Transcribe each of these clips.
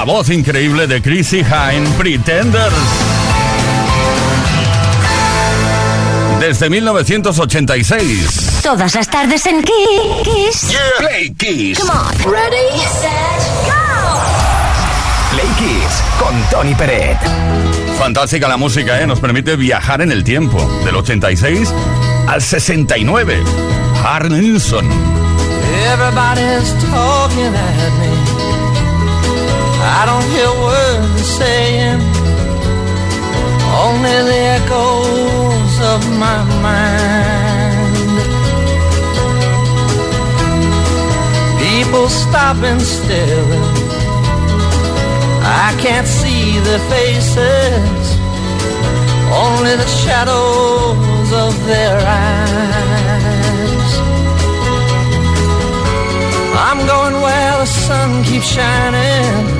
la voz increíble de Chrissy Hine, Pretenders. Desde 1986. Todas las tardes en Kiss. Play Kiss. Come on. Ready, set, go. Play Kiss con Tony Peret. Fantástica la música, ¿eh? Nos permite viajar en el tiempo. Del 86 al 69. Harry Nilsson. Everybody's talking at me. I don't hear words they're saying. Only the echoes of my mind. People stop and stare. I can't see their faces. Only the shadows of their eyes. I'm going where the sun keeps shining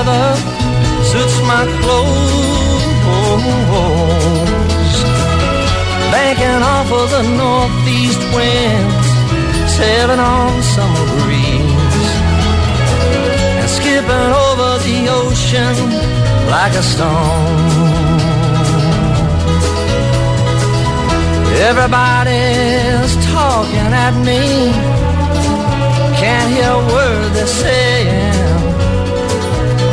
suits my clothes. Banking off of the northeast winds, sailing on summer breeze. And skipping over the ocean like a stone. Everybody's talking at me. Can't hear a word they're saying.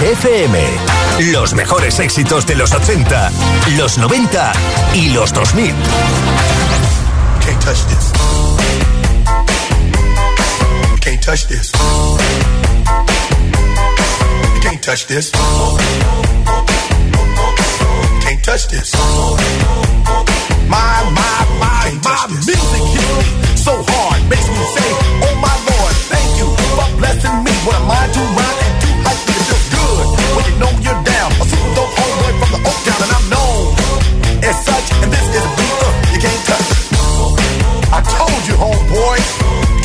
FM. Los mejores éxitos de los 80, los 90 y los 2000. Can't.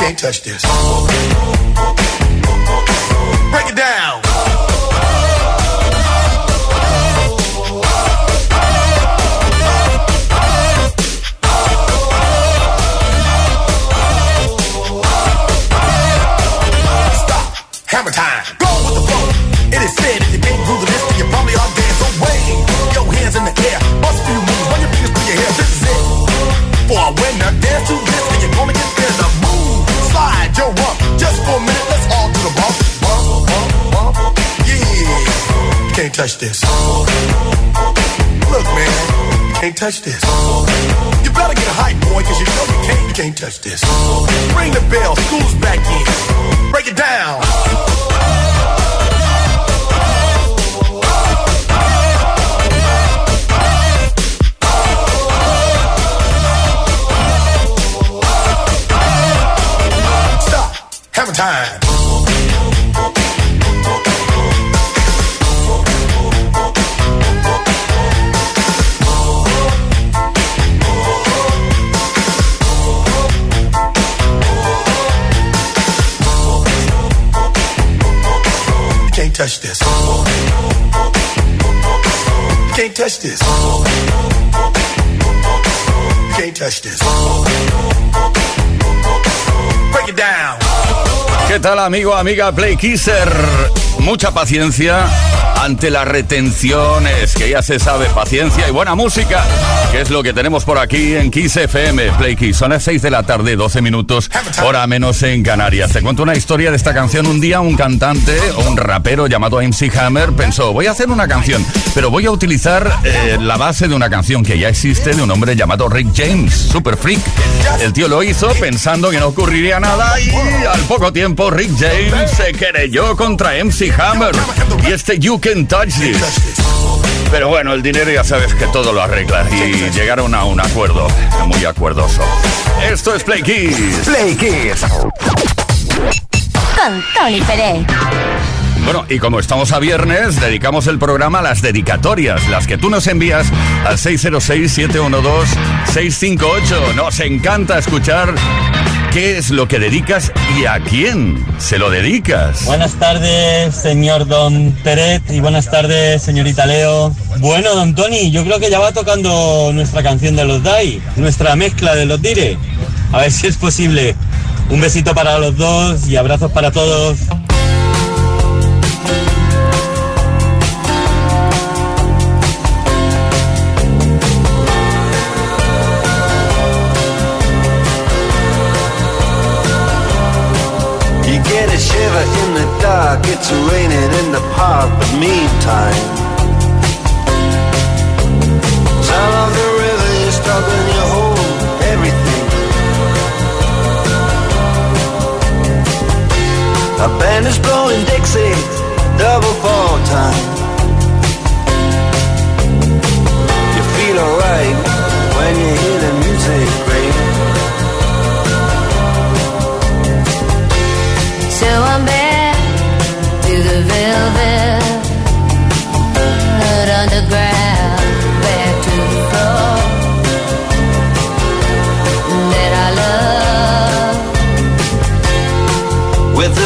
Can't touch this. Break it down. hammer time. Go with the flow. It is you can't you probably your hands in the air. Bust a few moves, run your fingers through your hair. This is. For a winner, dance to this, and you're gonna for a minute, let's all do the bump. Bump, bump, bump. Yeah. Can't touch this. Look, man, can't touch this. You better get a hype, boy, cause you know you can't, you can't touch this. Ring the bell, school's back in. Break it down. Touch this. You can't touch this. You can't touch this. Break it down. ¿Qué tal amigo, amiga Play Kisser? Mucha paciencia ante las retenciones, que ya se sabe, paciencia y buena música, que es lo que tenemos por aquí en Kiss FM, Play Kiss. Son las 6 de la tarde, 12 minutos, hora menos en Canarias. Te cuento una historia de esta canción. Un día un cantante un rapero llamado MC Hammer pensó, voy a hacer una canción, pero voy a utilizar eh, la base de una canción que ya existe de un hombre llamado Rick James, super freak. El tío lo hizo pensando que no ocurriría nada y al poco tiempo Rick James se querelló contra MC Hammer y este You Can Touch This. Pero bueno, el dinero ya sabes que todo lo arregla y llegaron a un acuerdo muy acuerdoso. Esto es Play Kiss. Play Kiss. Con Tony Pérez. Bueno, y como estamos a viernes, dedicamos el programa a las dedicatorias, las que tú nos envías al 606-712-658. Nos encanta escuchar qué es lo que dedicas y a quién se lo dedicas. Buenas tardes, señor Don Teret, y buenas tardes, señorita Leo. Bueno, Don Tony, yo creo que ya va tocando nuestra canción de los DAI, nuestra mezcla de los Dire. A ver si es posible. Un besito para los dos y abrazos para todos. It's raining in the park, but meantime, sound of the river, you're stuck and you hold everything. A band is blowing Dixie, double fall time.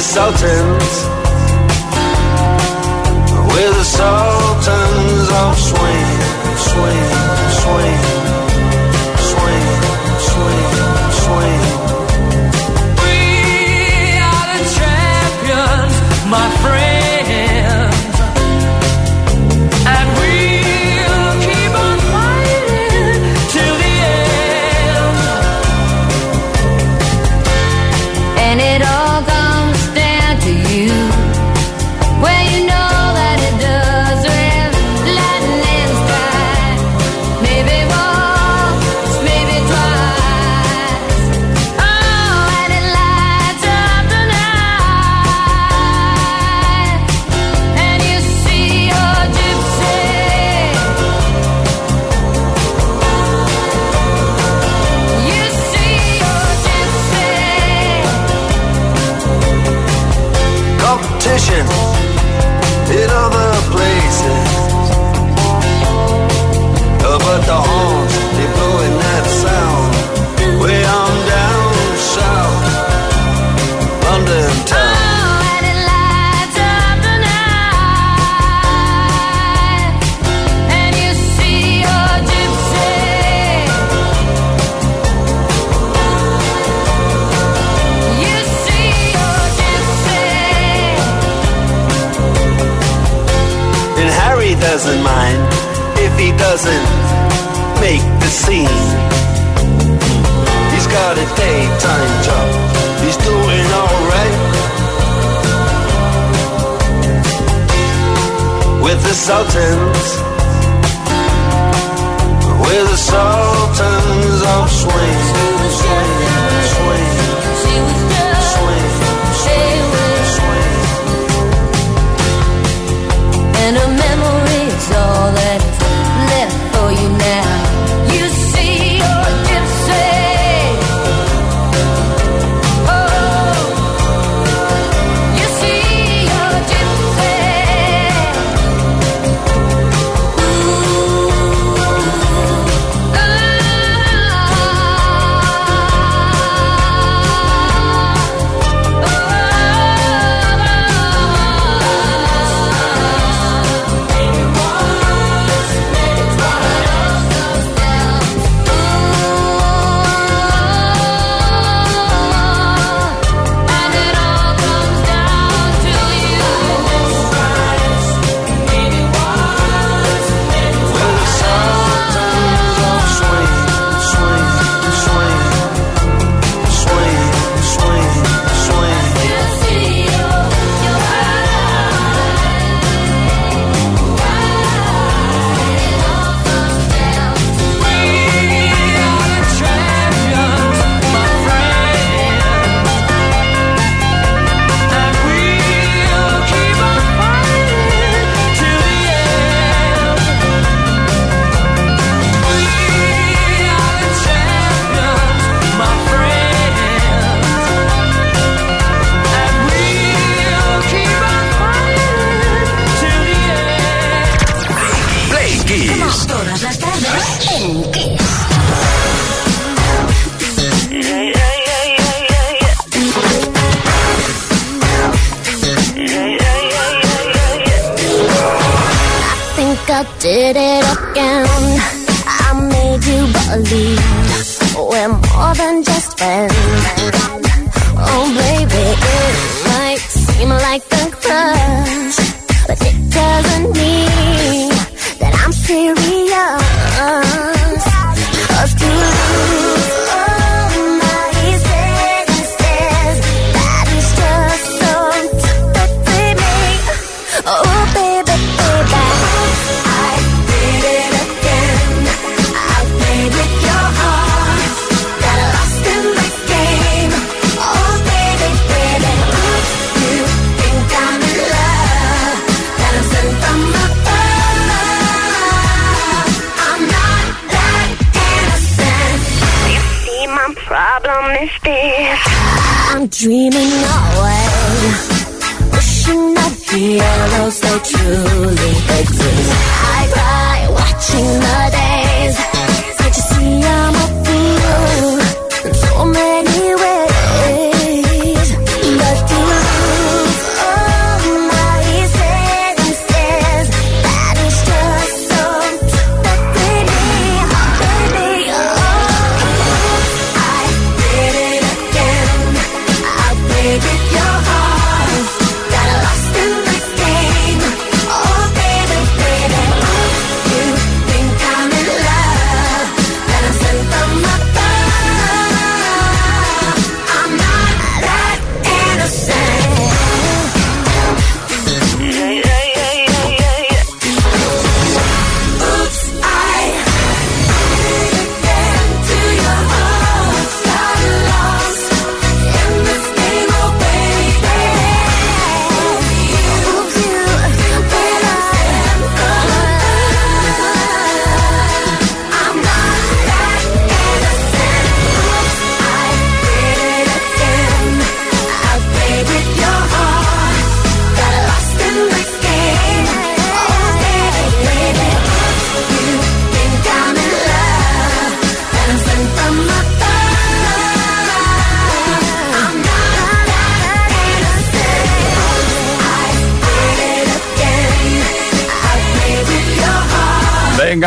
Sultans, the Sultans, with the Sultans of. Swing,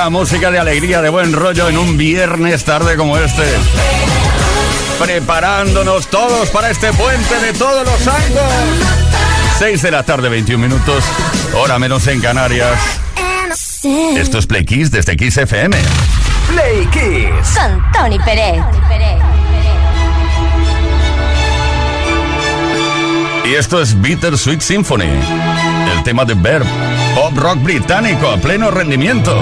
música, de alegría, de buen rollo en un viernes tarde como este. Preparándonos todos para este puente de todos los santos. 6 de la tarde, 21 minutos, hora menos en Canarias. Esto es Play Kiss desde Kiss FM. Play Kiss. Con Tony Pérez. Y esto es Bitter Sweet Symphony, el tema de Verb, pop rock británico a pleno rendimiento.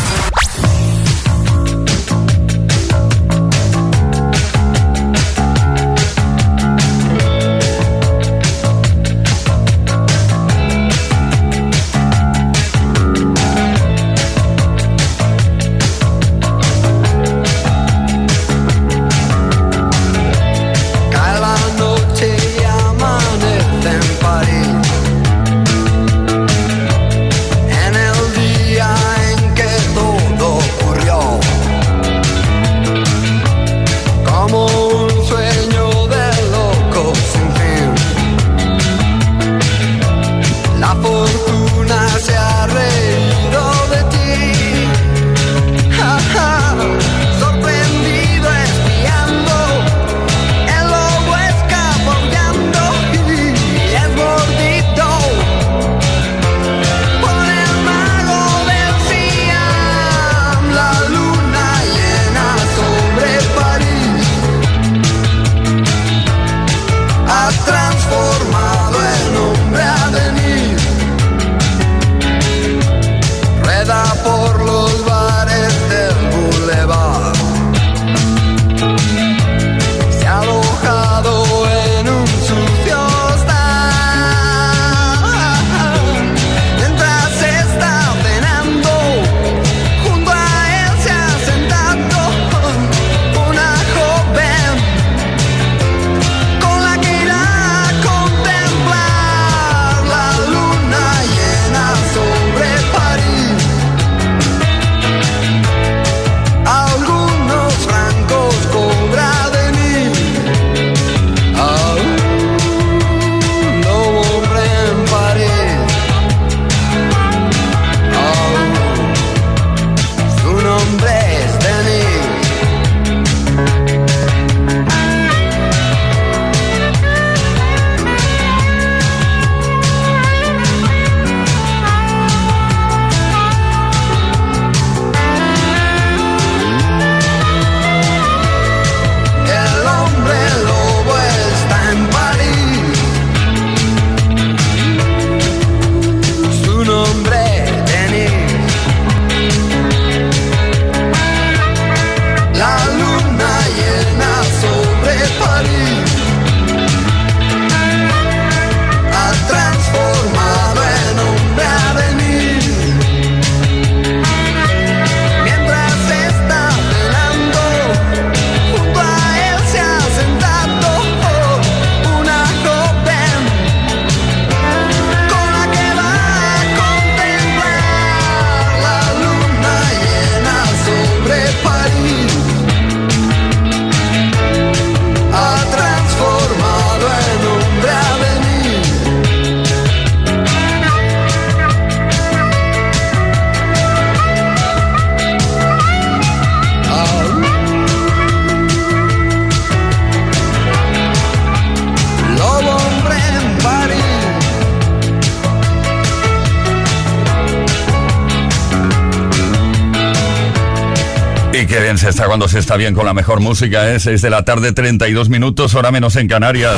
Cuando se está bien con la mejor música, ¿eh? 6 de la tarde, 32 minutos, hora menos en Canarias.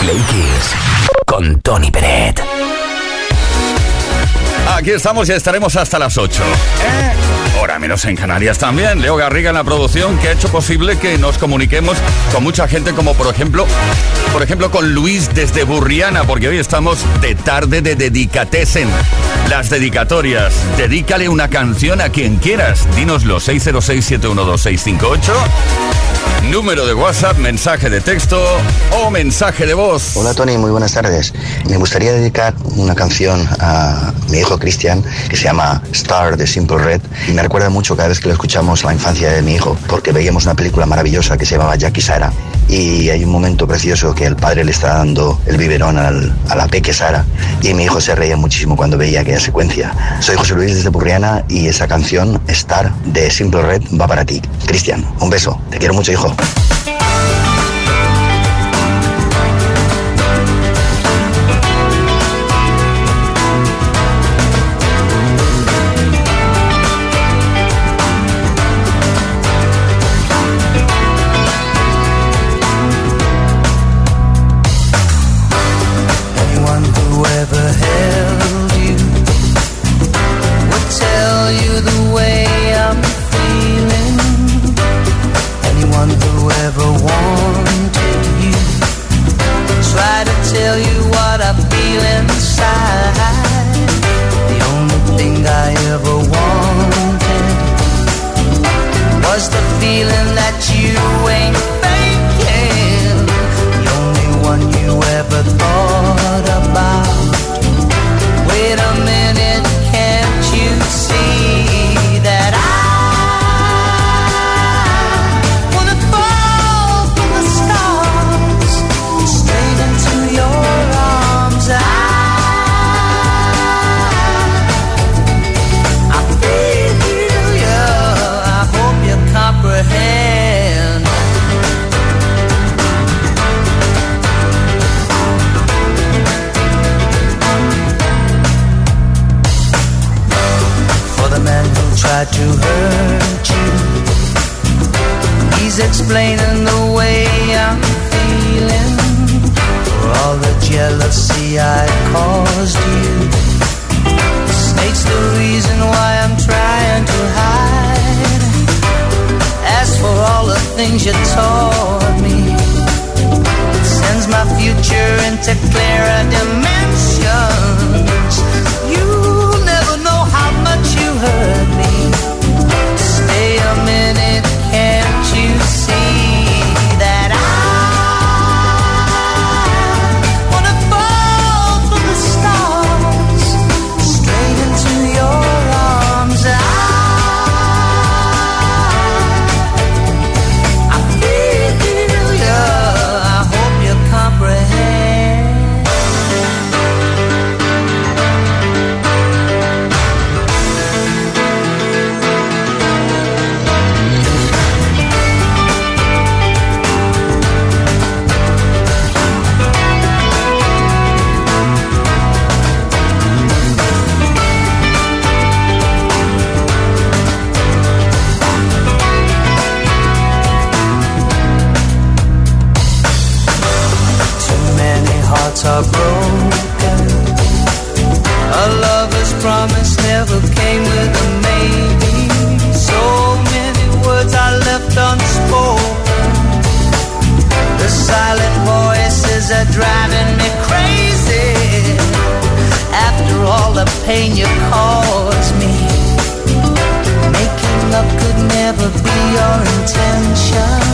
Play Kiss con Tony Peret. Aquí estamos y estaremos hasta las 8. ¿eh? Hora menos en Canarias también. Leo Garriga en la producción que ha hecho posible que nos comuniquemos con mucha gente como por ejemplo, por ejemplo con Luis desde Burriana, porque hoy estamos de tarde de dedicatesen. Las dedicatorias. Dedícale una canción a quien quieras. Dínoslo 606-712-658. Número de WhatsApp, mensaje de texto o mensaje de voz. Hola Tony, muy buenas tardes. Me gustaría dedicar una canción a mi hijo Cristian que se llama Star de Simple Red y me recuerda mucho cada vez que lo escuchamos la infancia de mi hijo porque veíamos una película maravillosa que se llamaba Jackie Sara y hay un momento precioso que el padre le está dando el biberón a la peque Sara y mi hijo se reía muchísimo cuando veía aquella secuencia. Soy José Luis desde Burriana y esa canción Star de Simple Red va para ti. Cristian, un beso. Te quiero mucho hijo. to hurt you. He's explaining. your intention.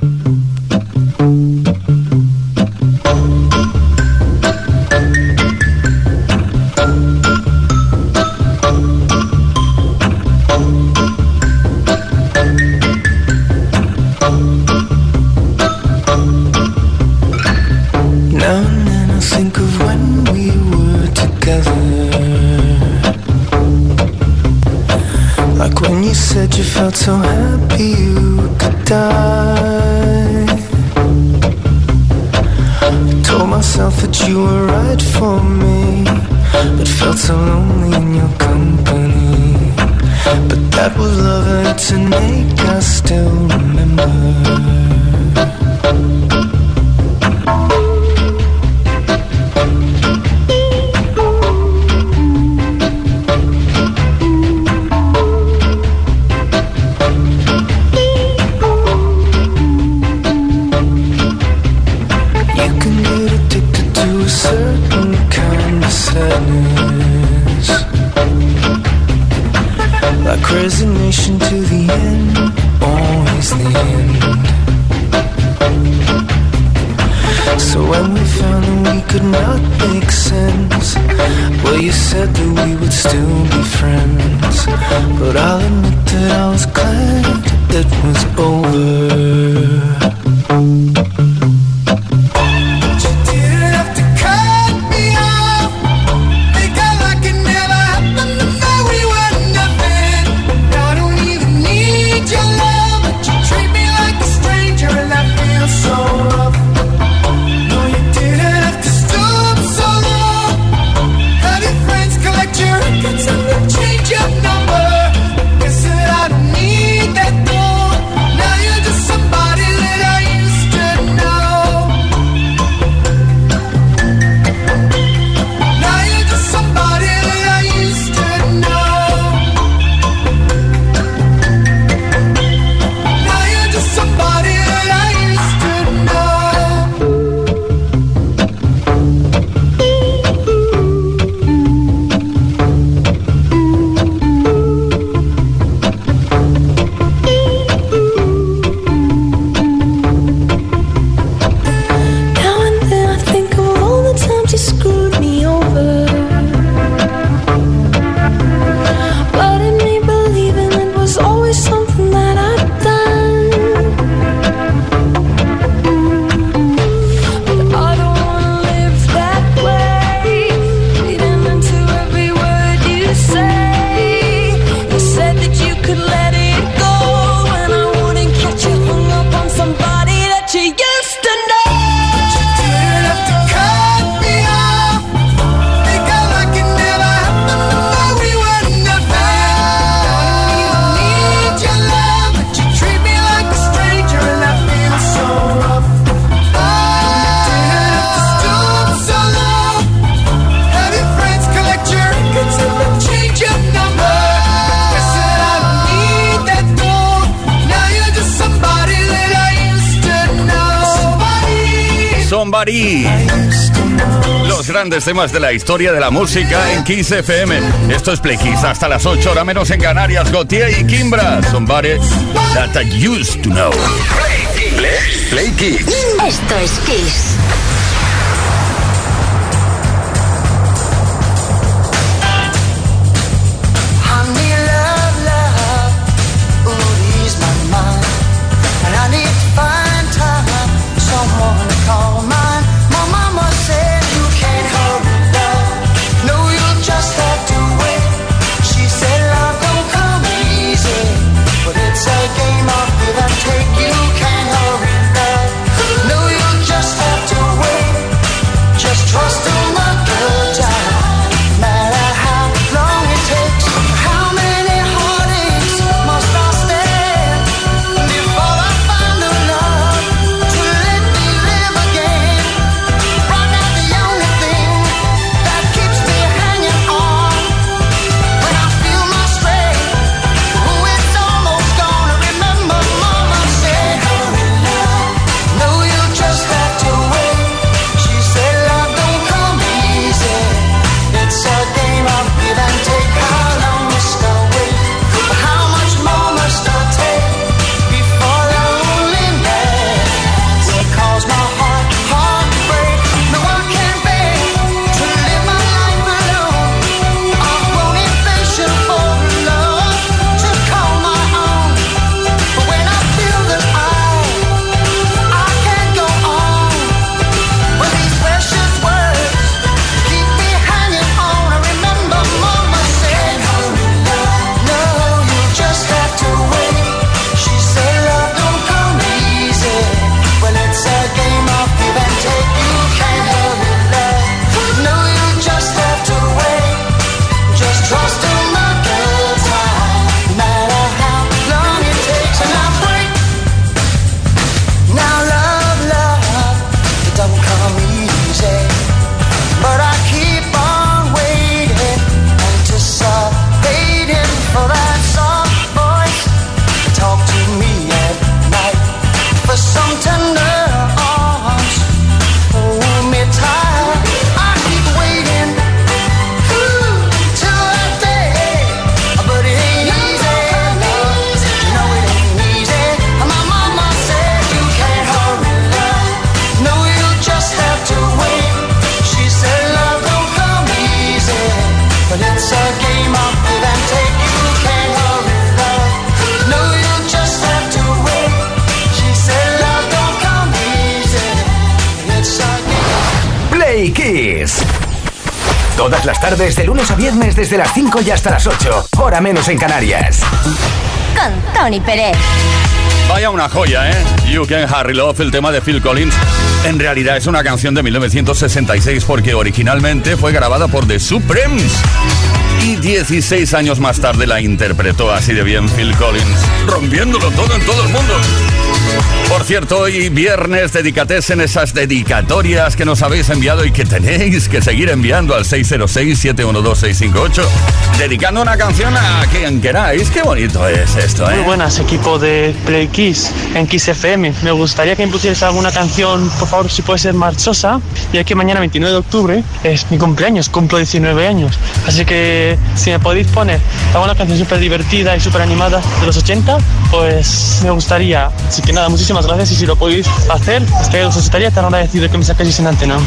felt so happy you could die. Told myself that you were right for me, but felt so lonely in your company. But that was love, and make us still remember. Somebody. Los grandes temas de la historia de la música en Kiss FM. Esto es Play Kiss hasta las 8 horas menos en Canarias. Gautier y Kimbra. Somebody that I used to know. Play Kiss. Esto es Kiss. Kiss. Todas las tardes, de lunes a viernes, desde las 5 y hasta las 8. Hora menos en Canarias. Con Tony Pérez. Vaya una joya, ¿eh? You Can Harry Love, el tema de Phil Collins. En realidad es una canción de 1966 porque originalmente fue grabada por The Supremes. Y 16 años más tarde la interpretó así de bien Phil Collins, rompiéndolo todo en todo el mundo. Por cierto, hoy viernes dedicates en esas dedicatorias que nos habéis enviado y que tenéis que seguir enviando al 606-712-658, dedicando una canción a quien queráis. Qué bonito es esto, ¿eh? Muy buenas, equipo de Play Kiss en Kiss FM. Me gustaría que me pusieras alguna canción, por favor, si puede ser marchosa, ya que mañana 29 de octubre es mi cumpleaños, cumplo 19 años. Así que si me podéis poner alguna canción súper divertida y súper animada de los 80, pues me gustaría. Así que nada, muchísimas gracias y si lo podéis hacer, os estaría tan agradecido que me saquéis en antena.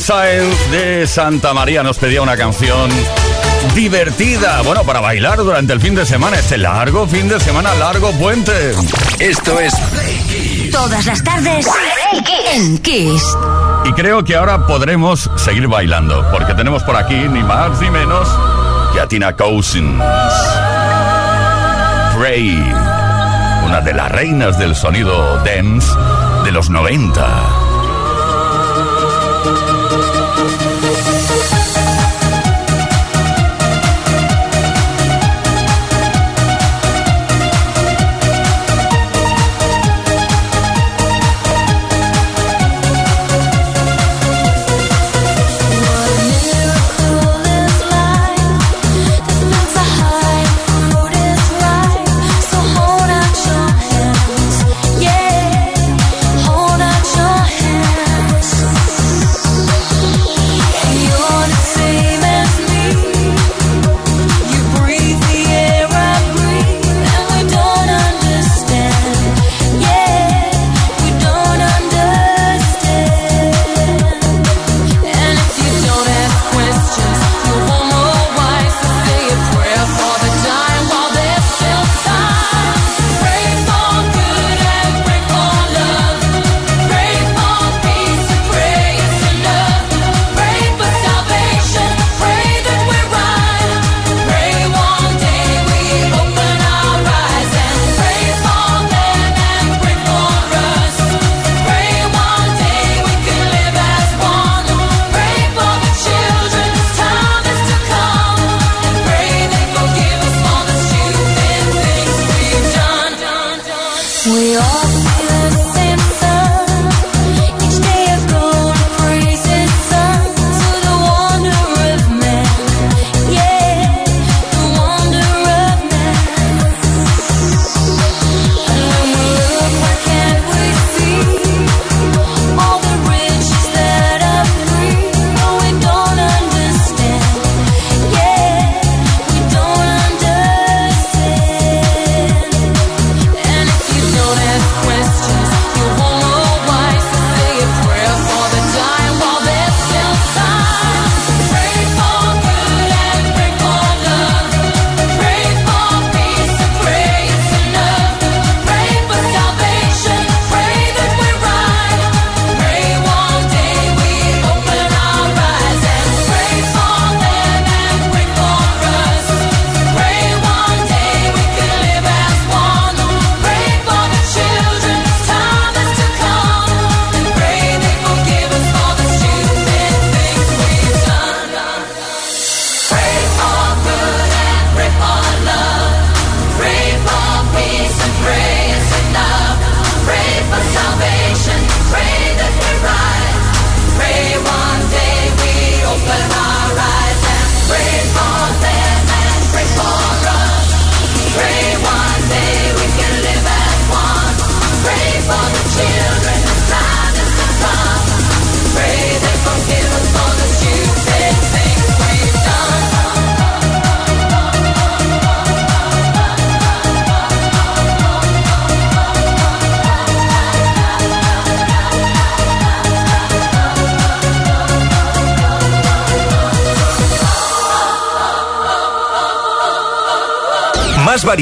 Sáenz de Santa María nos pedía una canción divertida, bueno, para bailar durante el fin de semana, este largo fin de semana, largo puente. Esto es Todas las tardes en Kiss. Y creo que ahora podremos seguir bailando, porque tenemos por aquí ni más ni menos que a Tina Cousins. Pray, una de las reinas del sonido dance de los 90. Thank you.